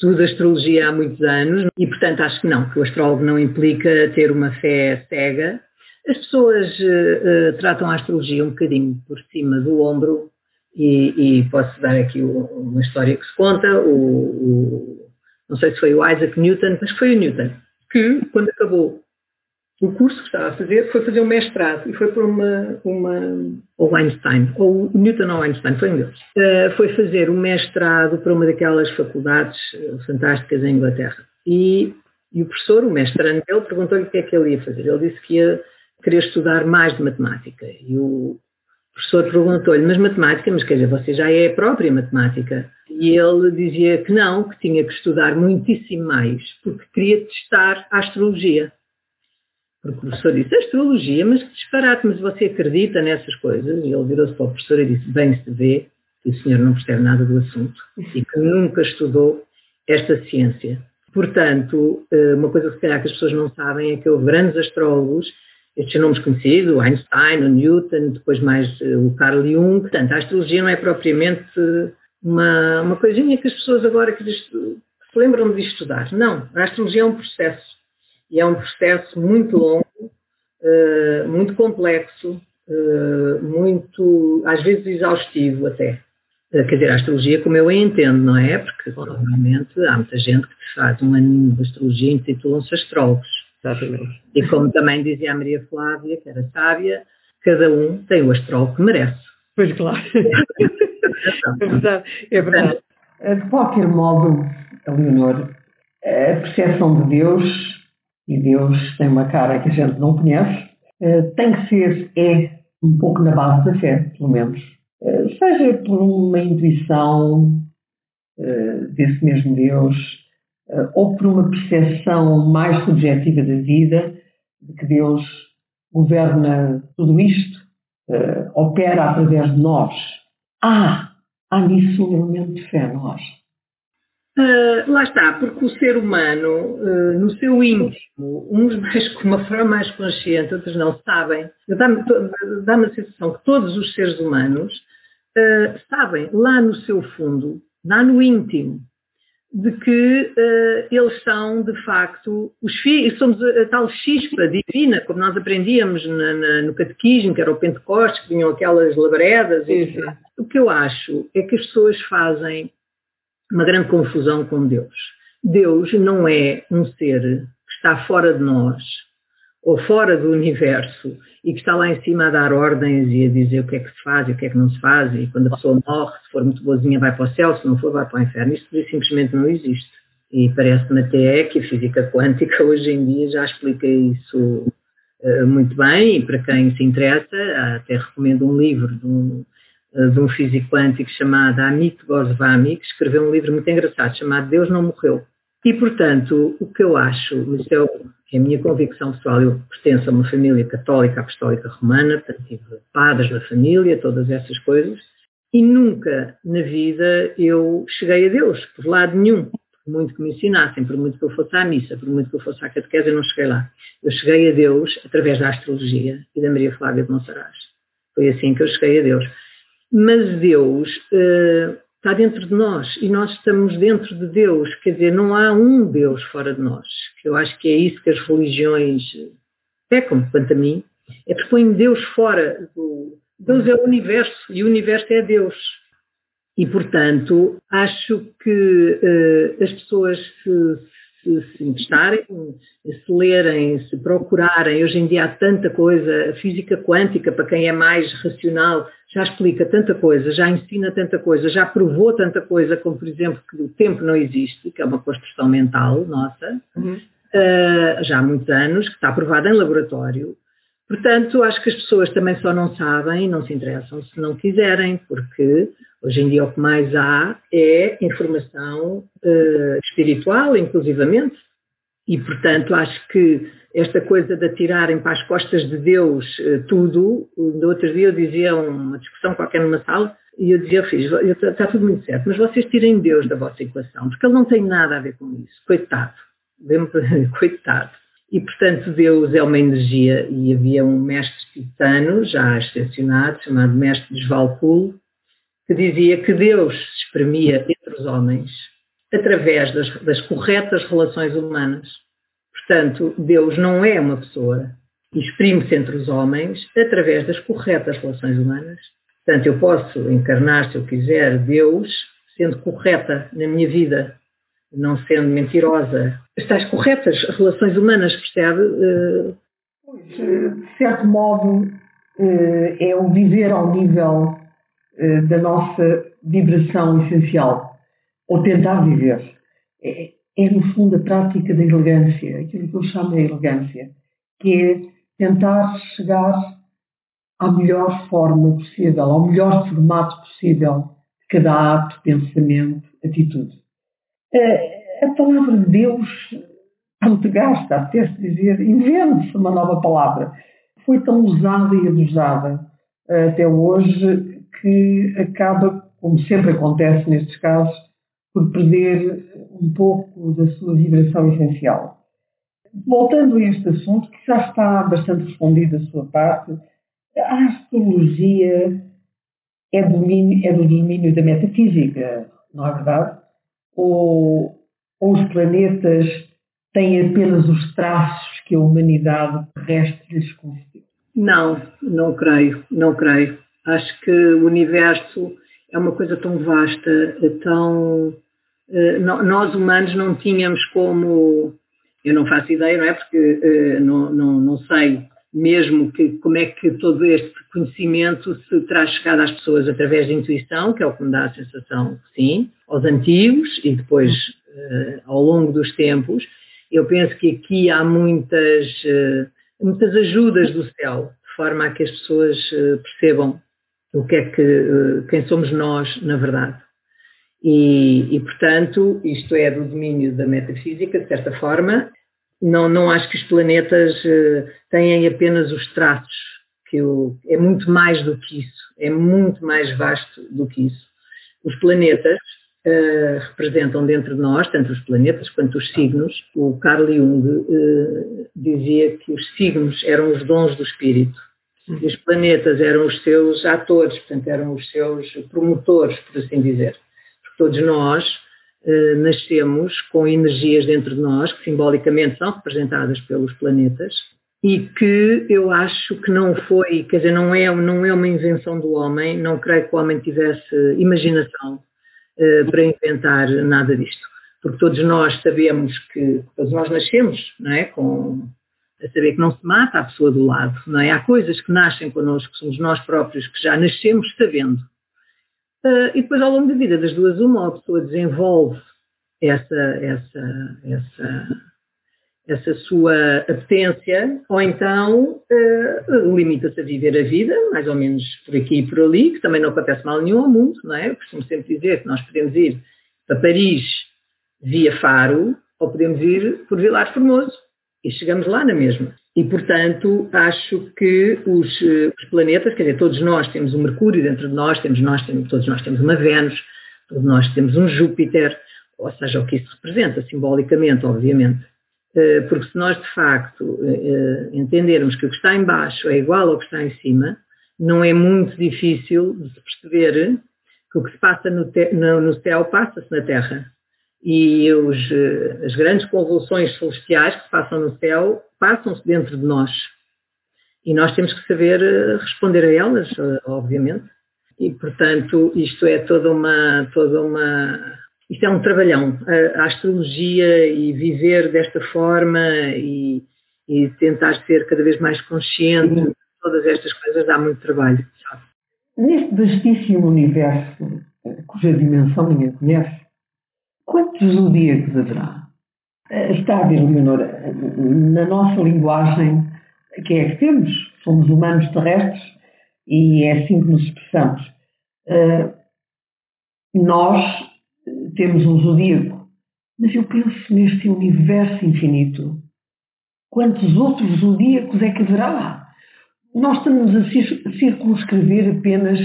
estudo astrologia há muitos anos e, portanto, acho que não, que o astrólogo não implica ter uma fé cega. As pessoas uh, tratam a astrologia um bocadinho por cima do ombro e, e posso dar aqui uma história que se conta. O, o, não sei se foi o Isaac Newton, mas foi o Newton, que quando acabou o curso que estava a fazer foi fazer um mestrado e foi por uma, uma ou Einstein, ou Newton ou Einstein, foi um deles. Uh, foi fazer um mestrado para uma daquelas faculdades uh, fantásticas em Inglaterra. E, e o professor, o mestrando dele, perguntou-lhe o que é que ele ia fazer. Ele disse que ia querer estudar mais de matemática. E o professor perguntou-lhe, mas matemática, mas quer dizer, você já é a própria matemática? E ele dizia que não, que tinha que estudar muitíssimo mais, porque queria testar a astrologia. O professor disse, astrologia, mas que disparate, mas você acredita nessas coisas? E ele virou-se para o professor e disse, bem se vê que o senhor não percebe nada do assunto e que nunca estudou esta ciência. Portanto, eh, uma coisa que se calhar que as pessoas não sabem é que houve grandes astrólogos, estes nomes conhecidos, o Einstein, o Newton, depois mais eh, o Carl Jung. Portanto, a astrologia não é propriamente uma, uma coisinha que as pessoas agora que se lembram de estudar. Não, a astrologia é um processo e é um processo muito longo, uh, muito complexo, uh, muito, às vezes exaustivo até. Uh, quer dizer, a astrologia como eu a entendo, não é? Porque provavelmente há muita gente que faz um aninho de astrologia e intitulam-se astrólogos. Exatamente. E como também dizia a Maria Flávia, que era sábia, cada um tem o astrólogo que merece. Pois claro. (laughs) é verdade. É verdade. De qualquer modo, Leonor, a percepção de Deus e Deus tem uma cara que a gente não conhece, eh, tem que ser, é, um pouco na base da fé, pelo menos. Eh, seja por uma intuição eh, desse mesmo Deus, ou por uma percepção mais subjetiva da vida, de que Deus governa tudo isto, opera através de nós. Há, há nisso um elemento de fé, acha? Uh, lá está, porque o ser humano, uh, no seu íntimo, uns (laughs) mais, com uma forma mais consciente, outros não sabem. Dá-me dá a sensação que todos os seres humanos uh, sabem, lá no seu fundo, lá no íntimo, de que eles são, de facto, os filhos, somos a, tal chispa divina, como nós aprendíamos na, na, no catequismo, que era o Pentecostes, que vinham aquelas labaredas. O que eu acho é que as pessoas fazem uma grande confusão com Deus. Deus não é um ser que está fora de nós ou fora do universo e que está lá em cima a dar ordens e a dizer o que é que se faz e o que é que não se faz e quando a pessoa morre, se for muito boazinha vai para o céu, se não for vai para o inferno. Isto simplesmente não existe. E parece-me até que a física quântica hoje em dia já explica isso uh, muito bem e para quem se interessa, até recomendo um livro de um, eh, de um físico quântico chamado Amit Goswami, que escreveu um livro muito engraçado chamado Deus Não Morreu. E, portanto, o que eu acho, mas é, é a minha convicção pessoal, eu pertenço a uma família católica, apostólica romana, portanto tive padres na família, todas essas coisas, e nunca na vida eu cheguei a Deus, por lado nenhum. Por muito que me ensinassem, por muito que eu fosse à missa, por muito que eu fosse à catequese, eu não cheguei lá. Eu cheguei a Deus através da astrologia e da Maria Flávia de Monsaraz. Foi assim que eu cheguei a Deus. Mas Deus uh, está dentro de nós e nós estamos dentro de Deus. Quer dizer, não há um Deus fora de nós. Eu acho que é isso que as religiões pecam, quanto a mim, é que põem Deus fora do, Deus é o universo e o universo é Deus. E, portanto, acho que uh, as pessoas se, se, se interessarem, se lerem, se procurarem, hoje em dia há tanta coisa, a física quântica, para quem é mais racional, já explica tanta coisa, já ensina tanta coisa, já provou tanta coisa, como por exemplo que o tempo não existe, que é uma construção mental nossa, uhum. uh, já há muitos anos, que está provada em laboratório, Portanto, acho que as pessoas também só não sabem e não se interessam se não quiserem, porque hoje em dia o que mais há é informação uh, espiritual, inclusivamente, e portanto acho que esta coisa de atirarem para as costas de Deus uh, tudo, no outro dia eu dizia uma discussão qualquer numa sala, e eu dizia, filhos, está tudo muito certo, mas vocês tirem Deus da vossa equação, porque ele não tem nada a ver com isso. Coitado. (laughs) Coitado. E, portanto, Deus é uma energia e havia um mestre tibetano, já excepcionado, chamado mestre Desvalpulo, que dizia que Deus se exprimia entre os homens através das, das corretas relações humanas. Portanto, Deus não é uma pessoa exprime-se entre os homens através das corretas relações humanas. Portanto, eu posso encarnar, se eu quiser, Deus sendo correta na minha vida, não sendo mentirosa. Estás corretas relações humanas, percebe? Eh, pois, eh, de certo modo, eh, é o viver ao nível da nossa vibração essencial, ou tentar viver. É, é, no fundo, a prática da elegância, aquilo que eu chamo de elegância, que é tentar chegar à melhor forma possível, ao melhor formato possível de cada ato, pensamento, atitude. A, a palavra de Deus não te gasta, até se dizer, invente-se uma nova palavra. Foi tão usada e abusada eh, até hoje que acaba, como sempre acontece nestes casos, por perder um pouco da sua vibração essencial. Voltando a este assunto, que já está bastante respondido da sua parte, a astrologia é, domínio, é do domínio da metafísica, não é verdade? ou, ou os planetas têm apenas os traços que a humanidade terrestre lhes concedeu? Não, não creio, não creio. Acho que o universo é uma coisa tão vasta, tão. Eh, nós humanos não tínhamos como. Eu não faço ideia, não é? Porque eh, não, não, não sei mesmo que, como é que todo este conhecimento se terá chegado às pessoas através da intuição, que é o que me dá a sensação sim, aos antigos e depois uh, ao longo dos tempos. Eu penso que aqui há muitas, muitas ajudas do céu, de forma a que as pessoas percebam o que é que, quem somos nós, na verdade. E, e, portanto, isto é do domínio da metafísica, de certa forma, não, não acho que os planetas uh, têm apenas os traços, que o, é muito mais do que isso, é muito mais vasto do que isso. Os planetas uh, representam dentro de nós, tanto os planetas quanto os signos. O Carl Jung uh, dizia que os signos eram os dons do espírito e os planetas eram os seus atores, portanto eram os seus promotores, por assim dizer. Porque todos nós eh, nascemos com energias dentro de nós, que simbolicamente são representadas pelos planetas, e que eu acho que não foi, quer dizer, não é, não é uma invenção do homem, não creio que o homem tivesse imaginação uh, para inventar nada disto. Porque todos nós sabemos que, todos nós nascemos, não é? Com, a saber que não se mata a pessoa do lado, não é? Há coisas que nascem connosco, que somos nós próprios, que já nascemos sabendo. Uh, e depois, ao longo da vida das duas, uma, a pessoa desenvolve essa, essa, essa, essa sua apetência, ou então uh, limita-se a viver a vida, mais ou menos por aqui e por ali, que também não acontece mal nenhum ao mundo, não é? Eu costumo sempre dizer que nós podemos ir para Paris via Faro, ou podemos ir por Vilar Formoso e chegamos lá na mesma. E, portanto, acho que os, eh, os, planetas, quer dizer, todos nós temos um Mercúrio dentro de nós, temos nós temos, todos nós temos uma Vênus, todos nós temos um Júpiter, ou seja, o que isso representa, simbolicamente, obviamente. Eh, porque se nós, de facto, eh, entendermos que o que está em baixo é igual ao que está em cima, não é muito difícil de se perceber que o que se passa no, no céu passa-se na Terra e os, eh, as grandes convulsões celestiais que passam no céu passam-se dentro de nós. E nós temos que saber eh, responder a elas, eh, obviamente. E, portanto, isto é toda uma, toda uma, isto é um trabalhão. A, astrologia e viver desta forma e, e, tentar ser cada vez mais consciente de todas estas coisas dá muito trabalho. Neste vastíssimo universo, cuja dimensão ninguém conhece, Quantos zodíacos haverá? Eh, está a ver, Leonora, na nossa linguagem, quem é que temos? Somos humanos terrestres e é assim que nos expressamos. Uh, nós temos um zodíaco, mas eu penso neste universo infinito. Quantos outros zodíacos é que haverá? Nós estamos a circunscrever apenas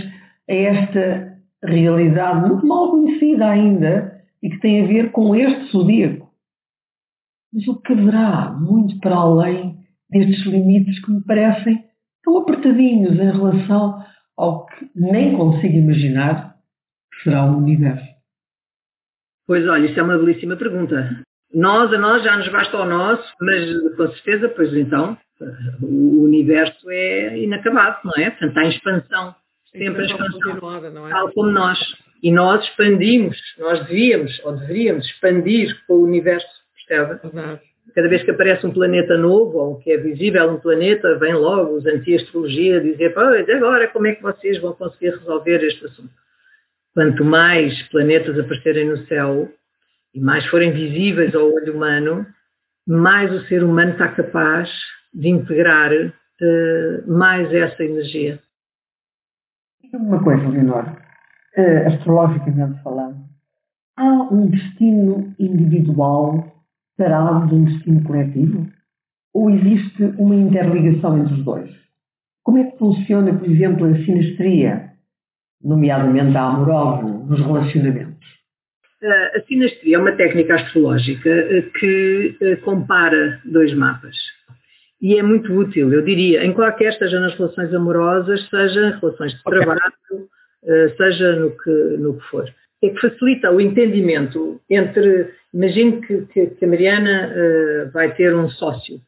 a esta realidade muito mal conhecida ainda, e que tem a ver com este zodíaco. Mas o que haverá muito para além destes limites que me parecem tão apertadinhos em relação ao que nem consigo imaginar que será o universo? Pois olha, isso é uma belíssima pergunta. Nós, a nós, já nos basta o nosso, mas com certeza, pois então, o universo é inacabado, não é? Portanto, está em expansão, sempre em expansão, não é? tal como nós. E nós expandimos, nós devíamos, ou deveríamos expandir com o universo, percebe? Cada vez que aparece um planeta novo, ou que é visível um planeta, vem logo os anti-astrologia dizer, pois agora como é que vocês vão conseguir resolver este assunto? Quanto mais planetas aparecerem no céu, e mais forem visíveis ao olho humano, mais o ser humano está capaz de integrar uh, mais essa energia. Uma coisa, Leonor, uh, astrologicamente falando, há um destino individual separado de um destino coletivo? Ou existe uma interligação entre os dois? Como é que funciona, por exemplo, a sinastria, nomeadamente a amorosa, nos relacionamentos? A sinastria é uma técnica astrológica eh, que eh, compara dois mapas. E é muito útil, eu diria, em qualquer, seja nas relações amorosas, seja em relações de trabalho, eh, seja no que, no que for. É que facilita o entendimento entre, imagine que, que, que a Mariana uh, vai ter um sócio.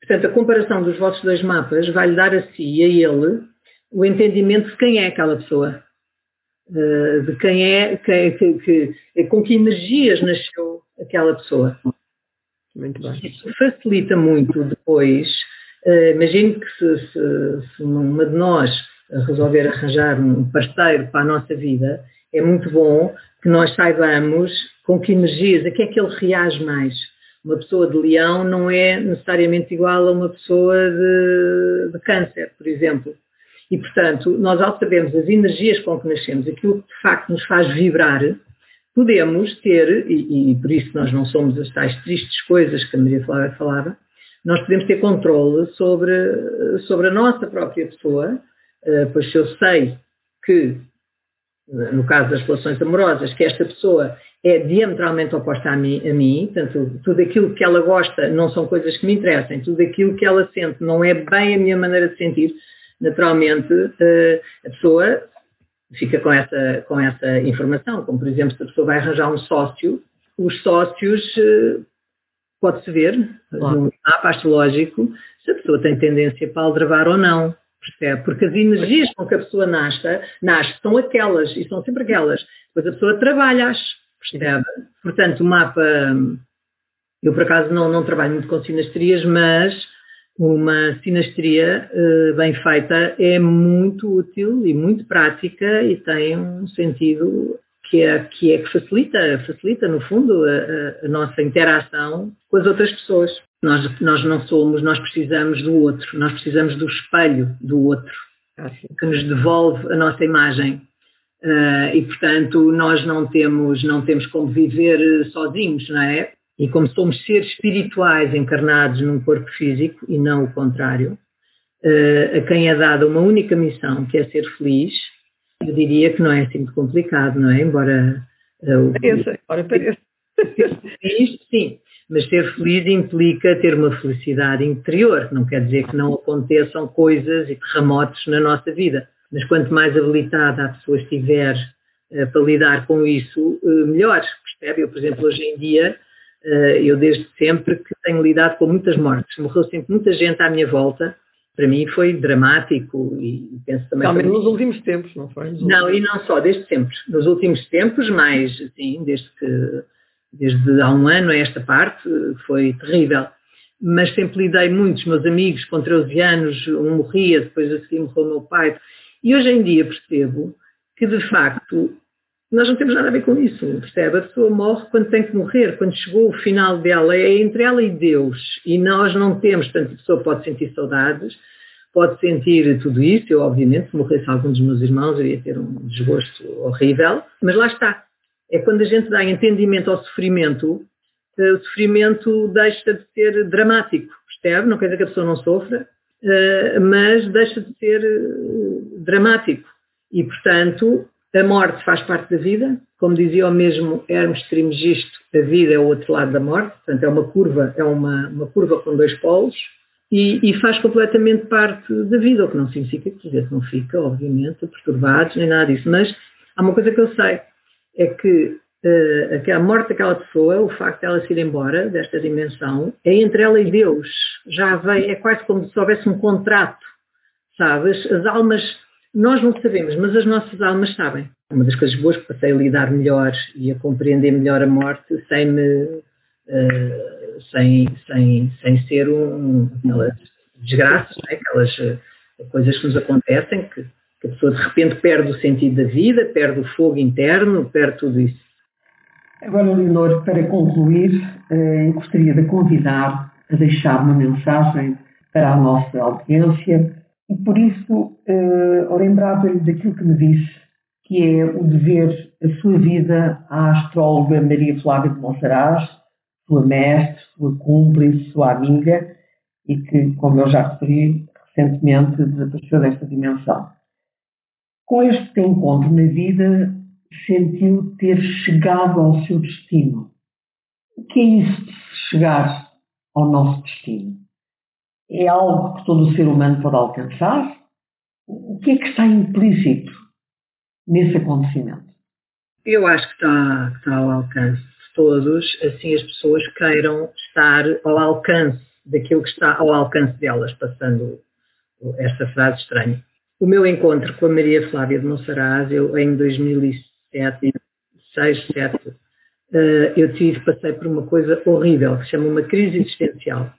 Portanto, a comparação dos vossos dois mapas vai lhe dar a si e a ele o entendimento de quem é aquela pessoa. Uh, de quem é, quem, que, que, com que energias nasceu aquela pessoa. Muito bem. Isso facilita muito depois. Uh, imagine que se, se, se uma de nós resolver arranjar um parceiro para a nossa vida, é muito bom que nós saibamos com que energias, a que é que ele reage mais. Uma pessoa de leão não é necessariamente igual a uma pessoa de, de câncer, por exemplo. E, portanto, nós ao sabermos as energias com que nascemos, aquilo que de facto nos faz vibrar, podemos ter, e, e por isso nós não somos as tais tristes coisas que a Maria Flávia falava, nós podemos ter controle sobre, sobre a nossa própria pessoa, pois se eu sei que, no caso das relações amorosas, que esta pessoa é diametralmente oposta a mim, a mim, portanto, tudo aquilo que ela gosta não são coisas que me interessem, tudo aquilo que ela sente não é bem a minha maneira de sentir, naturalmente eh, a pessoa fica com essa, com essa informação, como por exemplo se a pessoa vai arranjar um sócio, os sócios eh, pode-se ver claro. no mapa astrológico se a pessoa tem tendência para aldrabar ou não. Percebe? Porque as energias com que a pessoa nasce, nasce são aquelas, e são sempre aquelas. Depois a pessoa trabalha-as, percebe? Portanto, o mapa, eu por acaso não, não trabalho muito com sinastrias, mas uma sinastria uh, bem feita é muito útil e muito prática e tem um sentido que é que, é que facilita, facilita no fundo a, a, nossa interação com as outras pessoas. Nós, nós não somos, nós precisamos do outro, nós precisamos do espelho do outro, que nos devolve a nossa imagem. Uh, e portanto nós não temos, não temos como viver sozinhos, não é? E como somos seres espirituais encarnados num corpo físico e não o contrário, uh, a quem é dada uma única missão, que é ser feliz, eu diria que não é assim muito complicado, não é? Embora. Uh, parece, ora parece. (laughs) Ser feliz, sim, mas ser feliz implica ter uma felicidade interior, não quer dizer que não aconteçam coisas e terremotos na nossa vida. Mas quanto mais habilitada a pessoa estiver uh, para lidar com isso, uh, melhor. Percebe? Eu, por exemplo, hoje em dia, uh, eu desde sempre que tenho lidado com muitas mortes. Morreu sempre muita gente à minha volta. Para mim foi dramático e penso também... Também nos últimos tempos, não foi? Não, e não só, desde sempre. Nos últimos tempos, mais, assim, desde que... Desde há um ano a esta parte, foi terrível mas sempre lidei muitos meus amigos com 13 anos, um morria, depois a seguir morreu o meu pai. E hoje em dia percebo que, de facto, nós não temos nada a ver com isso, percebe? A pessoa morre quando tem que morrer, quando chegou o final dela, é entre ela e Deus. E nós não temos, portanto, a pessoa pode sentir saudades, pode sentir tudo isso. Eu, obviamente, se morresse algum dos meus irmãos, eu ia ter um desgosto horrível, mas lá está. É quando a gente dá entendimento ao sofrimento, eh, o sofrimento deixa de ser dramático, percebe? Não quer dizer que a pessoa não sofra, eh, mas deixa de ser eh, dramático. E, portanto, a morte faz parte da vida. Como dizia o mesmo Hermes Trismegisto, a vida é o outro lado da morte. Portanto, é uma curva, é uma, uma curva com dois polos. E, e, faz completamente parte da vida, o que não significa que a gente não fica, obviamente, perturbados, nem nada disso. Mas há uma coisa que eu sei, é que uh, a morte daquela pessoa, o facto de ela se ir embora desta dimensão, é entre ela e Deus. Já vem, é quase como se houvesse um contrato, sabes? As almas, nós não sabemos, mas as nossas almas sabem. Uma das coisas boas que passei a lidar melhor e a compreender melhor a morte sem me, uh, sem, sem, sem ser um, aquelas desgraças, né? aquelas uh, coisas que nos acontecem, que, que a pessoa de repente perde o sentido da vida, perde o fogo interno, perde tudo isso. Agora, Leonor, para concluir, eh, gostaria de convidar a deixar uma mensagem para a nossa audiência e, por isso, eh, lembrava-lhe daquilo que me disse, que é o dever a sua vida à astróloga Maria Flávia de Monsaraz, sua mestre, sua cúmplice, sua amiga, e que, como eu já referi, recentemente desapareceu desta dimensão. Com este encontro na vida, sentiu ter chegado ao seu destino. O que é isso de chegar ao nosso destino? É algo que todo ser humano pode alcançar? O que é que está implícito nesse acontecimento? Eu acho que está, está ao alcance de todos, assim as pessoas queiram estar ao alcance daquilo que está ao alcance delas, passando esta frase estranha. O meu encontro com a Maria Flávia de Monsaraz, eu em 2005, 7, 6, 7, eu tive, passei por uma coisa horrível, que se chama uma crise existencial.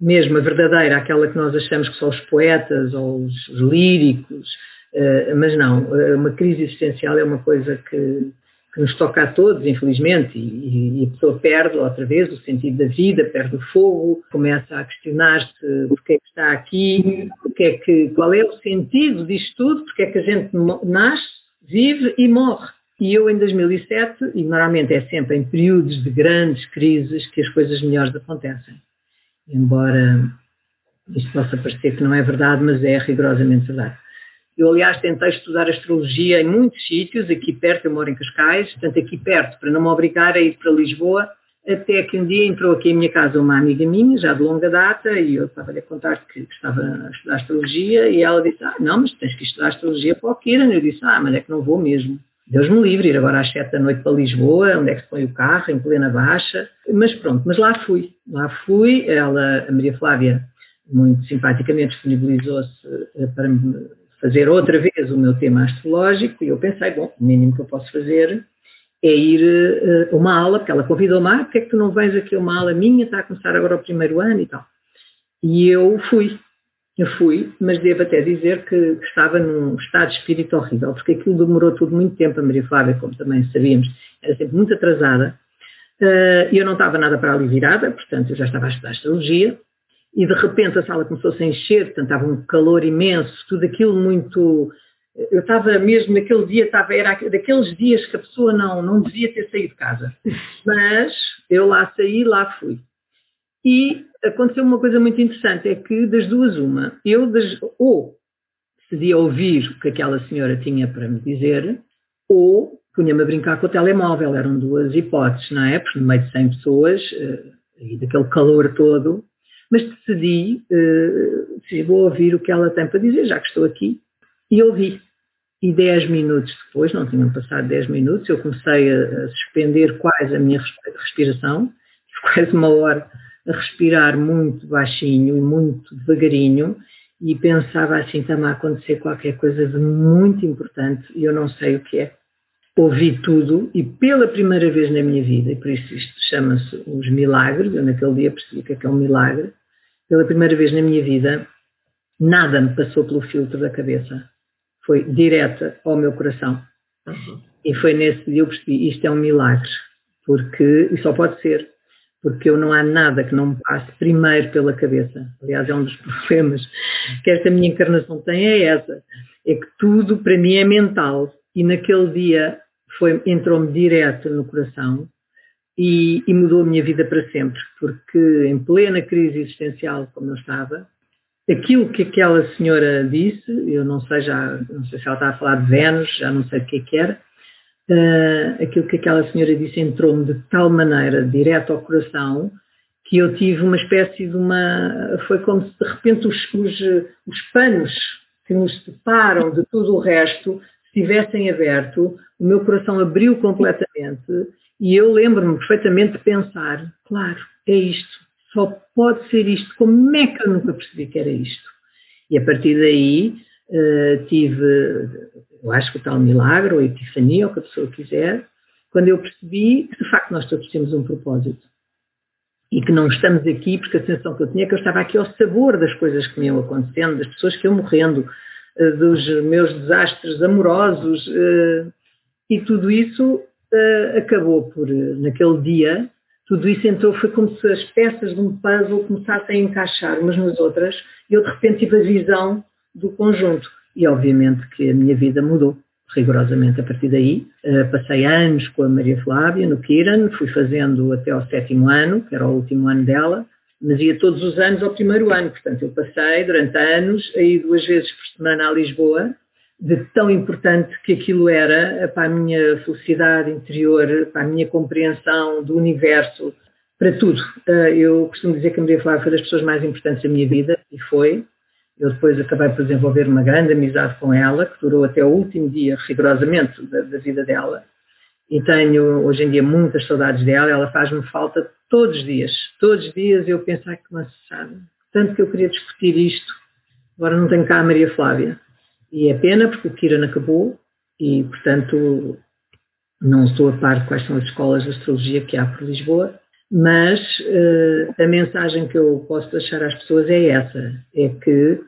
Mesmo a verdadeira, aquela que nós achamos que são os poetas ou os, os líricos, uh, mas não, uh, uma crise existencial é uma coisa que, que nos toca a todos, infelizmente, e, e, a pessoa perde outra vez o sentido da vida, perde o fogo, começa a questionar-se porque é que está aqui, porque é que, qual é o sentido disto tudo, porque é que a gente nasce, vive e morre. E eu em 2007, e normalmente é sempre em períodos de grandes crises que as coisas melhores acontecem. Embora isto possa parecer que não é verdade, mas é rigorosamente verdade. Eu, aliás, tentei estudar astrologia em muitos sítios, aqui perto, eu moro em Cascais, portanto aqui perto, para não me obrigar a ir para Lisboa, até que um dia entrou aqui em minha casa uma amiga minha, já de longa data, e eu estava-lhe a contar que estava a estudar astrologia, e ela disse, ah, não, mas tens que estudar astrologia para o Kiran. Eu disse, ah, mas é que não vou mesmo. Deus me livre, ir agora às sete da noite para Lisboa, onde é que se põe o carro, em plena baixa. Mas pronto, mas lá fui. Lá fui, ela, a Maria Flávia, muito simpaticamente disponibilizou-se eh, para me fazer outra vez o meu tema astrológico, e eu pensei, bom, o mínimo que eu posso fazer é ir uh, uma aula, porque ela convidou-me, ah, porque é que tu não vens aqui a uma aula minha, está a começar agora o primeiro ano e tal. E eu fui, eu fui, mas devo até dizer que, estava num estado de espírito horrível, porque aquilo demorou tudo muito tempo, a Maria Flávia, como também sabíamos, era sempre muito atrasada, uh, e eu não estava nada para ali virada, portanto eu já estava a estudar astrologia, e de repente a sala começou -se a encher, portanto estava um calor imenso, tudo aquilo muito eu estava mesmo naquele dia, estava, era daqueles dias que a pessoa não, não devia ter saído de casa. Mas eu lá saí, lá fui. E aconteceu uma coisa muito interessante, é que das duas uma, eu das, ou decidi ouvir o que aquela senhora tinha para me dizer, ou punha-me a brincar com o telemóvel, eram duas hipóteses, não é? Porque no meio de 100 pessoas, uh, e daquele calor todo, mas decidi, uh, vou ouvir o que ela tem para dizer, já que estou aqui, e ouvi. E 10 minutos depois, não tinham passado 10 minutos, eu comecei a, a suspender quase a minha respiração, quase uma hora a respirar muito baixinho e muito devagarinho, e pensava assim, está-me a acontecer qualquer coisa de muito importante e eu não sei o que é. Ouvi tudo e pela primeira vez na minha vida, e por isso isto chama-se os milagres, eu naquele dia percebi é, que é um milagre, pela primeira vez na minha vida, nada me passou pelo filtro da cabeça. Foi direta ao meu coração. Uhum. E foi nesse dia que eu percebi, isto é um milagre, porque, e só pode ser, porque eu não há nada que não me passe primeiro pela cabeça. Aliás, é um dos (laughs) problemas que esta minha encarnação tem, é essa. É que tudo para mim é mental. E naquele dia entrou-me direto no coração e, e, mudou a minha vida para sempre. Porque em plena crise existencial, como eu estava, aquilo que aquela senhora disse, eu não sei já, não sei se ela está a falar de Vênus, já não sei o que é que era, uh, aquilo que aquela senhora disse entrou-me de tal maneira, direto ao coração, que eu tive uma espécie de uma. Foi como se de repente os, os, os panos que nos separam de tudo o resto se tivessem aberto, o meu coração abriu completamente e eu lembro-me perfeitamente de pensar, claro, é isto, só pode ser isto, como é que eu nunca percebi que era isto? E a partir daí uh, tive eu acho que o tal milagre, ou epifania, ou o que a pessoa quiser, quando eu percebi que de facto nós todos temos um propósito. E que não estamos aqui, porque a sensação que eu tinha é que eu estava aqui ao sabor das coisas que me iam acontecendo, das pessoas que iam morrendo, eh, dos meus desastres amorosos, eh, e tudo isso eh, acabou por, naquele dia, tudo isso entrou, foi como se as peças de um puzzle começassem a encaixar umas nas outras, e eu de repente tive a visão do conjunto. E obviamente que a minha vida mudou rigorosamente a partir daí. Uh, passei anos com a Maria Flávia no Kiran, fui fazendo até ao sétimo ano, que era o último ano dela, mas ia todos os anos ao primeiro ano. Portanto, eu passei durante anos aí duas vezes por semana a Lisboa, de tão importante que aquilo era para a minha felicidade interior, para a minha compreensão do universo, para tudo. Uh, eu costumo dizer que a Maria Flávia foi das pessoas mais importantes da minha vida, e foi, eu depois acabei por desenvolver uma grande amizade com ela, que durou até o último dia, rigorosamente, da, da vida dela. E tenho, hoje em dia, muitas saudades dela. Ela faz-me falta todos os dias. Todos os dias eu penso, ai que sabe, tanto que eu queria discutir isto. Agora não tenho cá a Maria Flávia. E é pena, porque o Kiran acabou e, portanto, não estou a par quais são as escolas de astrologia que há por Lisboa. Mas uh, a mensagem que eu posso deixar às pessoas é essa, é que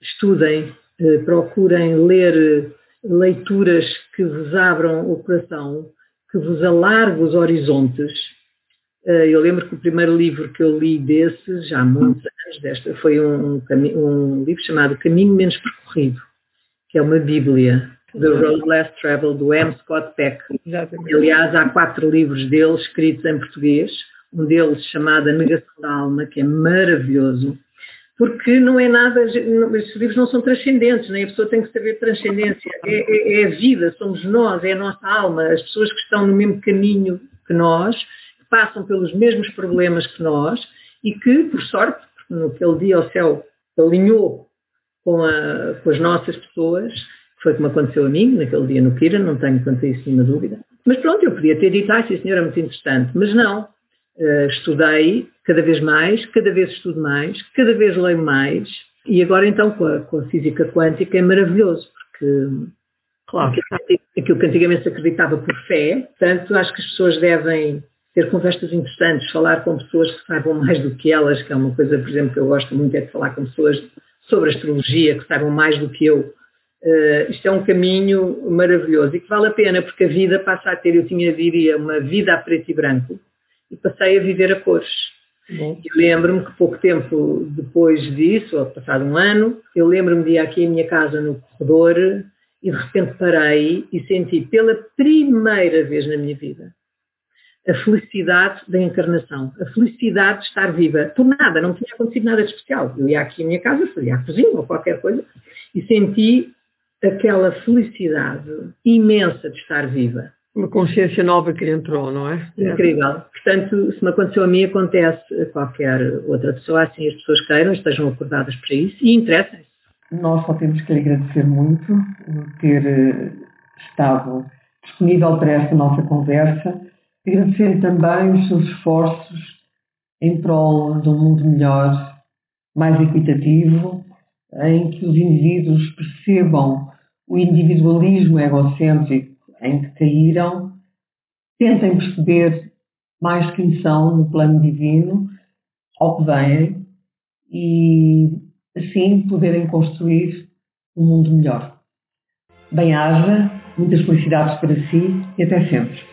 estudem, uh, procurem ler leituras que vos abram o coração, que vos alarguem os horizontes. Uh, eu lembro que o primeiro livro que eu li desses, já há muitos anos desta, foi um, um livro chamado Caminho Menos Percorrido, que é uma bíblia The Road Less Traveled, do M. Scott Peck. Exatamente. Aliás, há quatro livros dele escritos em português, um deles chamado A Negação da Alma, que é maravilhoso, porque não é nada, estes livros não são transcendentes, nem a pessoa tem que saber transcendência, é, é, é, a vida, somos nós, é a nossa alma, as pessoas que estão no mesmo caminho que nós, que passam pelos mesmos problemas que nós e que, por sorte, naquele dia o céu alinhou com, a, com as nossas pessoas, foi como aconteceu a mim, naquele dia no Kira, não tenho quanto a isso nenhuma dúvida. Mas pronto, eu podia ter dito, ah, sim senhor, é muito interessante. Mas não. Uh, estudei cada vez mais, cada vez estudo mais, cada vez leio mais. E agora então com a, com a física quântica é maravilhoso, porque claro. aquilo que antigamente se acreditava por fé, portanto acho que as pessoas devem ter conversas interessantes, falar com pessoas que saibam mais do que elas, que é uma coisa, por exemplo, que eu gosto muito é de falar com pessoas sobre astrologia, que saibam mais do que eu Uh, isto é um caminho maravilhoso e que vale a pena, porque a vida passa a ter, eu tinha, diria, uma vida a preto e branco e passei a viver a cores. Bom. E lembro-me que pouco tempo depois disso, ou passado um ano, eu lembro-me de ir aqui em minha casa no corredor e de repente parei e senti pela primeira vez na minha vida a felicidade da encarnação, a felicidade de estar viva. Por nada, não tinha acontecido nada de especial. Eu ia aqui à minha casa, fazia a cozinha ou qualquer coisa, e senti aquela felicidade imensa de estar viva. Uma consciência nova que entrou, não é? Incrível. Portanto, se me aconteceu a mim, acontece a qualquer outra pessoa, assim as pessoas queiram, estejam acordadas para isso e interessem-se. Nós só temos que lhe agradecer muito por ter eh, estado disponível para esta nossa conversa agradecendo também os seus esforços em prol de um mundo melhor, mais equitativo, em que os indivíduos percebam o individualismo egocêntrico em que caíram, tentem perceber mais quem são no plano divino, ao que vêm, e assim poderem construir um mundo melhor. Bem-haja, muitas felicidades para si e até sempre.